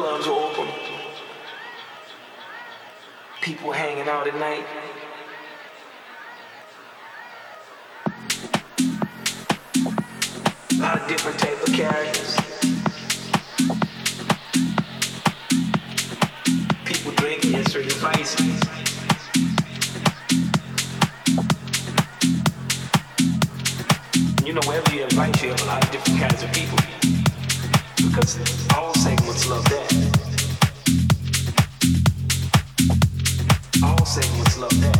clubs open. People hanging out at night. A lot of different type of characters. People drinking in certain vices. You know, wherever you invite, you have a lot of different kinds of people. Because all segments love that. Love that.